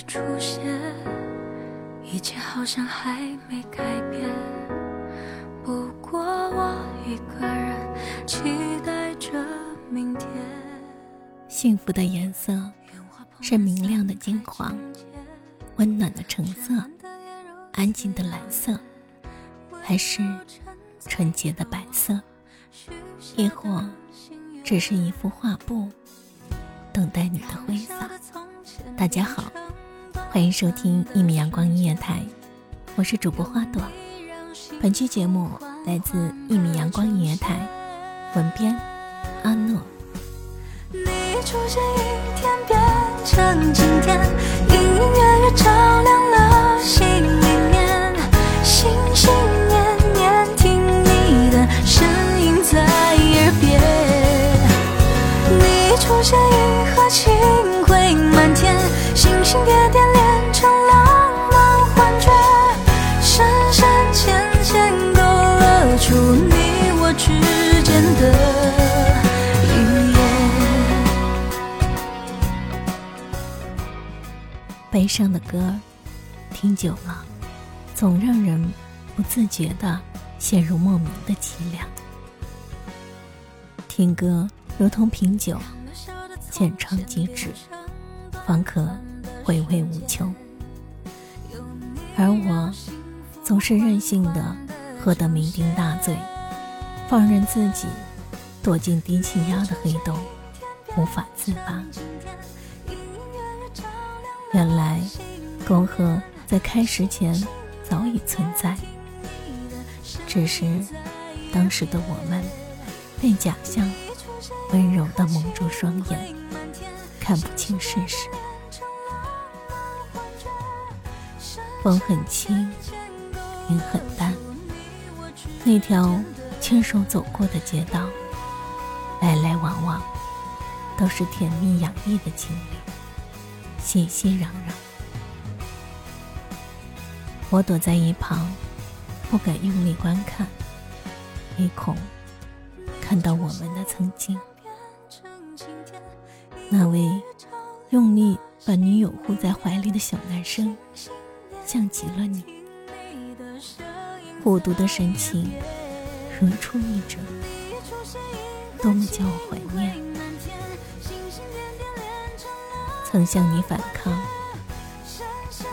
出现，一切好像还没改变。不过我一个人期待着明天。幸福的颜色是明亮的金黄，温暖的橙色，安静的蓝色，还是纯洁的白色？亦或只是一幅画布，等待你的挥洒？大家好。欢迎收听一米阳光音乐台，我是主播花朵。本期节目来自一米阳光音乐台，文编阿诺。你出现一天变成今天，隐隐约约照亮了心里面，心心念念听你的声音在耳边。你出现，银河清辉满天，星星点点。悲伤的歌，听久了，总让人不自觉的陷入莫名的凄凉。听歌如同品酒，浅尝即止，方可回味无穷。而我，总是任性的喝得酩酊大醉，放任自己躲进低气压的黑洞，无法自拔。原来，沟壑在开始前早已存在，只是当时的我们被假象温柔的蒙住双眼，看不清事实。风很轻，云很淡，那条牵手走过的街道，来来往往，都是甜蜜洋溢的情侣。熙熙攘攘，我躲在一旁，不敢用力观看，唯恐看到我们的曾经。那位用力把女友护在怀里的小男生，像极了你，孤独的神情如出一辙，多么叫我怀念。曾向你反抗，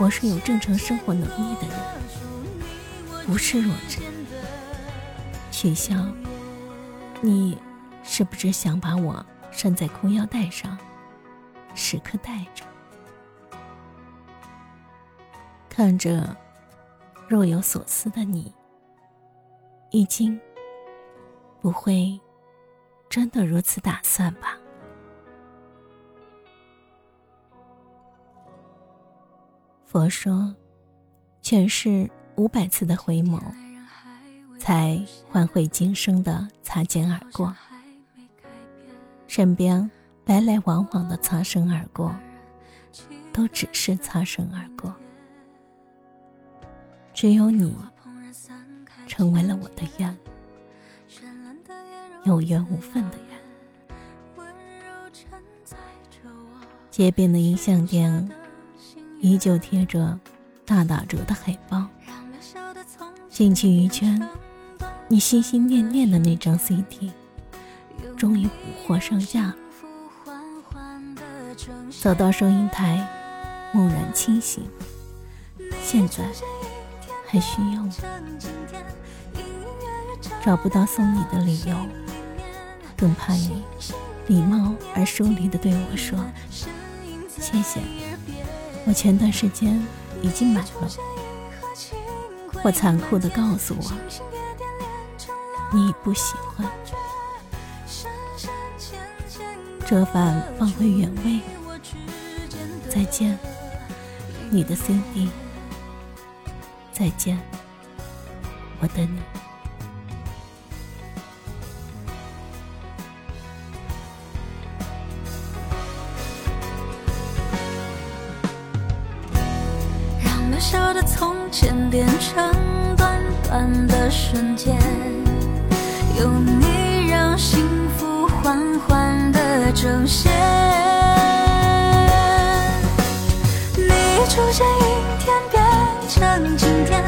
我是有正常生活能力的人，不是弱智。取笑，你是不是想把我拴在裤腰带上，时刻带着？看着若有所思的你，已经不会真的如此打算吧？佛说，全是五百次的回眸，才换回今生的擦肩而过。身边来来往往的擦身而过，都只是擦身而过。只有你，成为了我的缘，有缘无分的缘。街边的音像店。依旧贴着大打折的海报，进去一圈，你心心念念的那张 CD，终于补货上架。走到收银台，蓦然清醒，现在还需要吗？找不到送你的理由，更怕你礼貌而疏离的对我说：“谢谢。”我前段时间已经买了，我残酷的告诉我，你不喜欢。折返放回原位。再见，你的 CD。再见，我的你。小小的从前变成短短的瞬间，有你让幸福缓缓的呈现。你出现阴天变成晴天，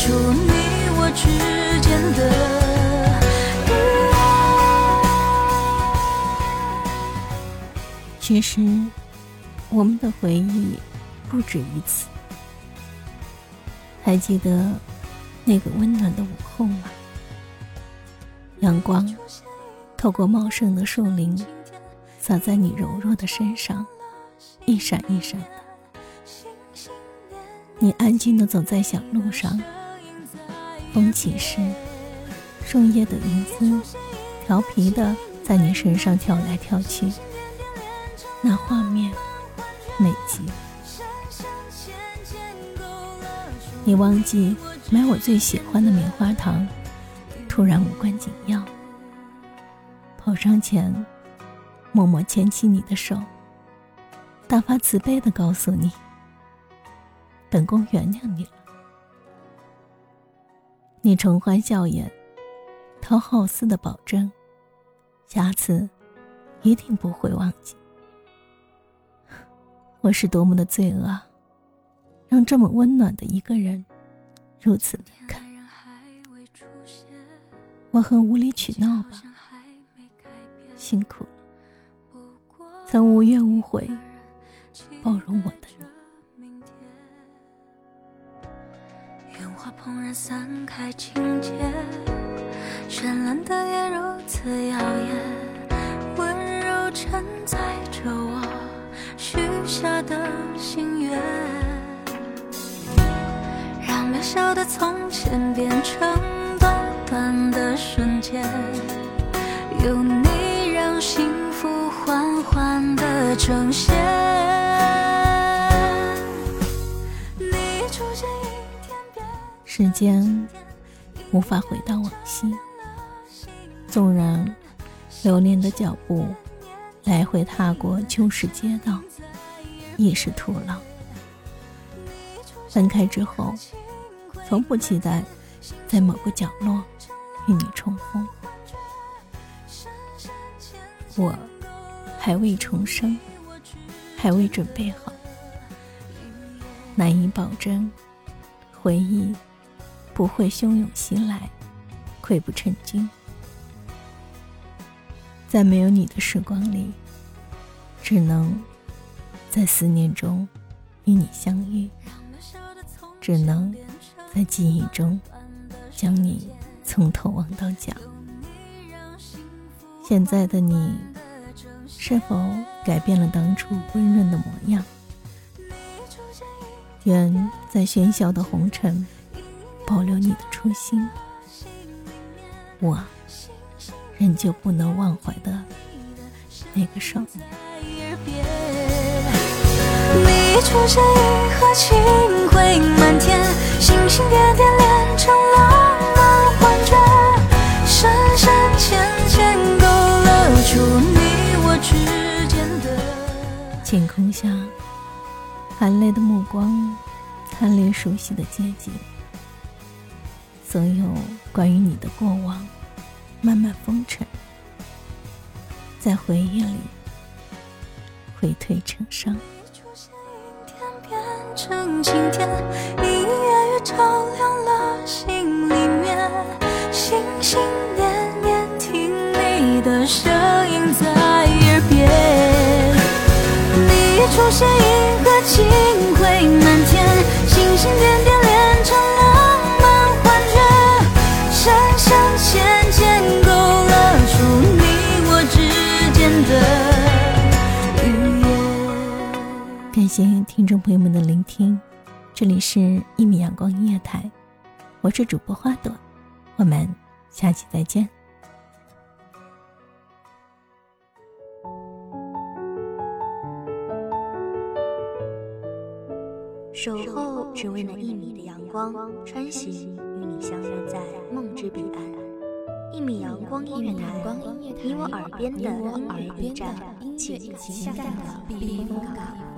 出你我之间的预其实，我们的回忆不止于此。还记得那个温暖的午后吗？阳光透过茂盛的树林，洒在你柔弱的身上，一闪一闪的。你安静的走在小路上，风起时，树叶的云丝调皮的在你身上跳来跳去。那画面美极，你忘记买我最喜欢的棉花糖，突然无关紧要。跑上前，默默牵起你的手，大发慈悲的告诉你：“本宫原谅你了。”你重欢笑颜，讨好似的保证，下次一定不会忘记。我是多么的罪恶，让这么温暖的一个人如此离开。我很无理取闹吧，辛苦了，曾无怨无悔包容我的你。花怦然散开情节，绚烂的夜如此耀眼，温柔承载着我许下的心愿，让渺小的从前变成短短的瞬间，有你让幸福缓缓的呈现。时间无法回到往昔，纵然流连的脚步来回踏过旧时街道，亦是徒劳。分开之后，从不期待在某个角落与你重逢。我还未重生，还未准备好，难以保证回忆不会汹涌袭来，溃不成军。在没有你的时光里，只能在思念中与你相遇，只能在记忆中将你从头望到脚。现在的你，是否改变了当初温润的模样？愿在喧嚣的红尘，保留你的初心。我仍旧不能忘怀的那个少年。你出现银河清辉满天，星星点点连成浪漫幻觉，深深浅浅勾勒出你我之间的。晴空下，含泪的目光，贪恋熟悉的街景。所有关于你的过往，慢慢风尘，在回忆里回退成伤。出现阴天变成晴天，谢听众朋友们的聆听，这里是《一米阳光音乐台》，我是主播花朵，我们下期再见。守候只为那一米的阳光，穿行与你相约在梦之彼岸。一米阳光音乐台，你我耳边的音乐驿站，情感的避风港。